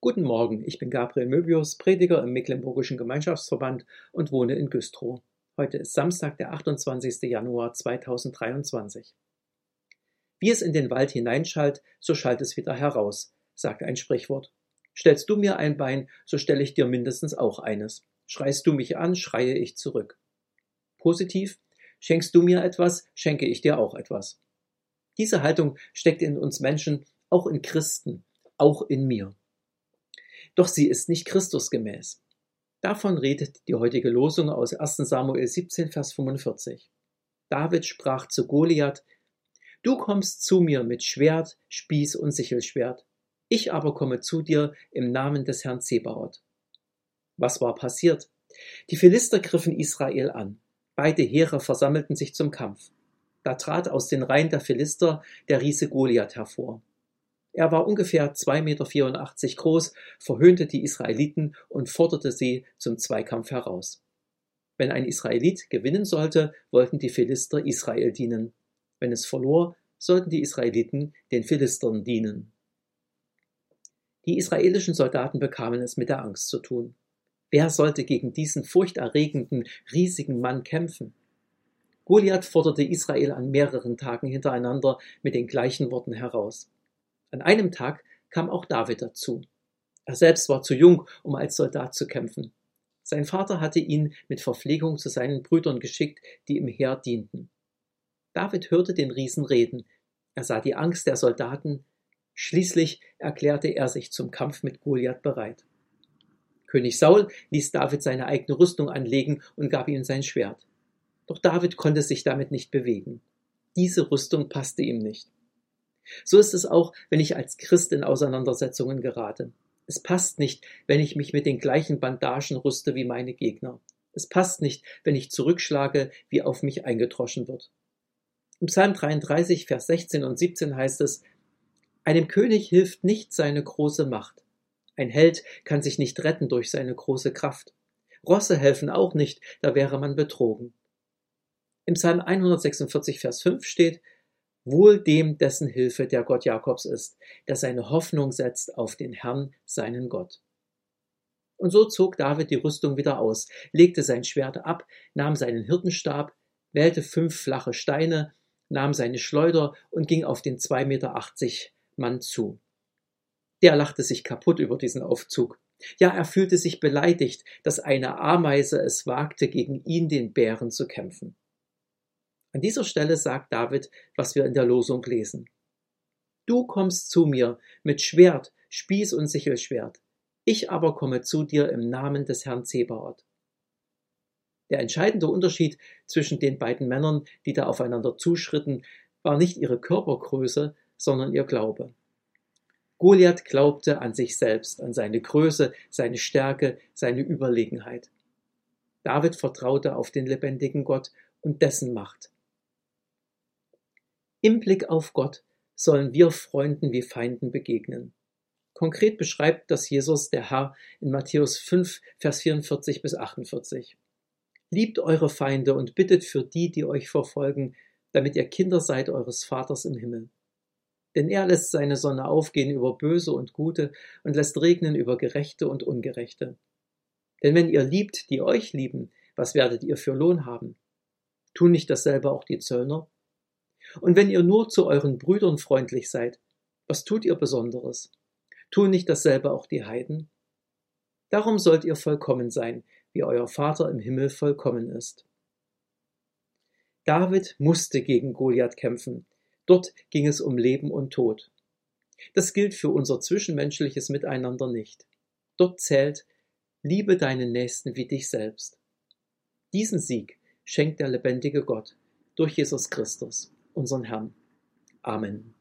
Guten Morgen, ich bin Gabriel Möbius, Prediger im Mecklenburgischen Gemeinschaftsverband und wohne in Güstrow. Heute ist Samstag, der 28. Januar 2023. Wie es in den Wald hineinschallt, so schallt es wieder heraus, sagt ein Sprichwort. Stellst du mir ein Bein, so stelle ich dir mindestens auch eines. Schreist du mich an, schreie ich zurück. Positiv, schenkst du mir etwas, schenke ich dir auch etwas. Diese Haltung steckt in uns Menschen, auch in Christen, auch in mir. Doch sie ist nicht Christusgemäß. Davon redet die heutige Losung aus 1 Samuel 17, Vers 45. David sprach zu Goliath, Du kommst zu mir mit Schwert, Spieß und Sichelschwert. Ich aber komme zu dir im Namen des Herrn Zebaoth. Was war passiert? Die Philister griffen Israel an. Beide Heere versammelten sich zum Kampf. Da trat aus den Reihen der Philister der Riese Goliath hervor. Er war ungefähr 2,84 Meter groß, verhöhnte die Israeliten und forderte sie zum Zweikampf heraus. Wenn ein Israelit gewinnen sollte, wollten die Philister Israel dienen. Wenn es verlor, sollten die Israeliten den Philistern dienen. Die israelischen Soldaten bekamen es mit der Angst zu tun. Wer sollte gegen diesen furchterregenden, riesigen Mann kämpfen? Goliath forderte Israel an mehreren Tagen hintereinander mit den gleichen Worten heraus. An einem Tag kam auch David dazu. Er selbst war zu jung, um als Soldat zu kämpfen. Sein Vater hatte ihn mit Verpflegung zu seinen Brüdern geschickt, die im Heer dienten. David hörte den Riesen reden. Er sah die Angst der Soldaten. Schließlich erklärte er sich zum Kampf mit Goliath bereit. König Saul ließ David seine eigene Rüstung anlegen und gab ihm sein Schwert. Doch David konnte sich damit nicht bewegen. Diese Rüstung passte ihm nicht. So ist es auch, wenn ich als Christ in Auseinandersetzungen gerate. Es passt nicht, wenn ich mich mit den gleichen Bandagen rüste wie meine Gegner. Es passt nicht, wenn ich zurückschlage, wie auf mich eingedroschen wird. Im Psalm 33, Vers 16 und 17 heißt es, einem König hilft nicht seine große Macht. Ein Held kann sich nicht retten durch seine große Kraft. Rosse helfen auch nicht, da wäre man betrogen. Im Psalm 146, Vers 5 steht, Wohl dem, dessen Hilfe der Gott Jakobs ist, der seine Hoffnung setzt auf den Herrn, seinen Gott. Und so zog David die Rüstung wieder aus, legte sein Schwert ab, nahm seinen Hirtenstab, wählte fünf flache Steine, nahm seine Schleuder und ging auf den zwei Meter achtzig Mann zu. Der lachte sich kaputt über diesen Aufzug. Ja, er fühlte sich beleidigt, dass eine Ameise es wagte, gegen ihn den Bären zu kämpfen. An dieser Stelle sagt David, was wir in der Losung lesen. Du kommst zu mir mit Schwert, Spieß und Sichelschwert. Ich aber komme zu dir im Namen des Herrn Zebaoth. Der entscheidende Unterschied zwischen den beiden Männern, die da aufeinander zuschritten, war nicht ihre Körpergröße, sondern ihr Glaube. Goliath glaubte an sich selbst, an seine Größe, seine Stärke, seine Überlegenheit. David vertraute auf den lebendigen Gott und dessen Macht. Im Blick auf Gott sollen wir Freunden wie Feinden begegnen. Konkret beschreibt das Jesus der Herr in Matthäus 5, Vers 44 bis 48. Liebt eure Feinde und bittet für die, die euch verfolgen, damit ihr Kinder seid eures Vaters im Himmel. Denn er lässt seine Sonne aufgehen über Böse und Gute und lässt regnen über Gerechte und Ungerechte. Denn wenn ihr liebt, die euch lieben, was werdet ihr für Lohn haben? Tun nicht dasselbe auch die Zöllner? Und wenn ihr nur zu euren Brüdern freundlich seid, was tut ihr Besonderes? Tun nicht dasselbe auch die Heiden? Darum sollt ihr vollkommen sein, wie euer Vater im Himmel vollkommen ist. David musste gegen Goliath kämpfen. Dort ging es um Leben und Tod. Das gilt für unser zwischenmenschliches Miteinander nicht. Dort zählt, liebe deinen Nächsten wie dich selbst. Diesen Sieg schenkt der lebendige Gott durch Jesus Christus unseren Herrn. Amen.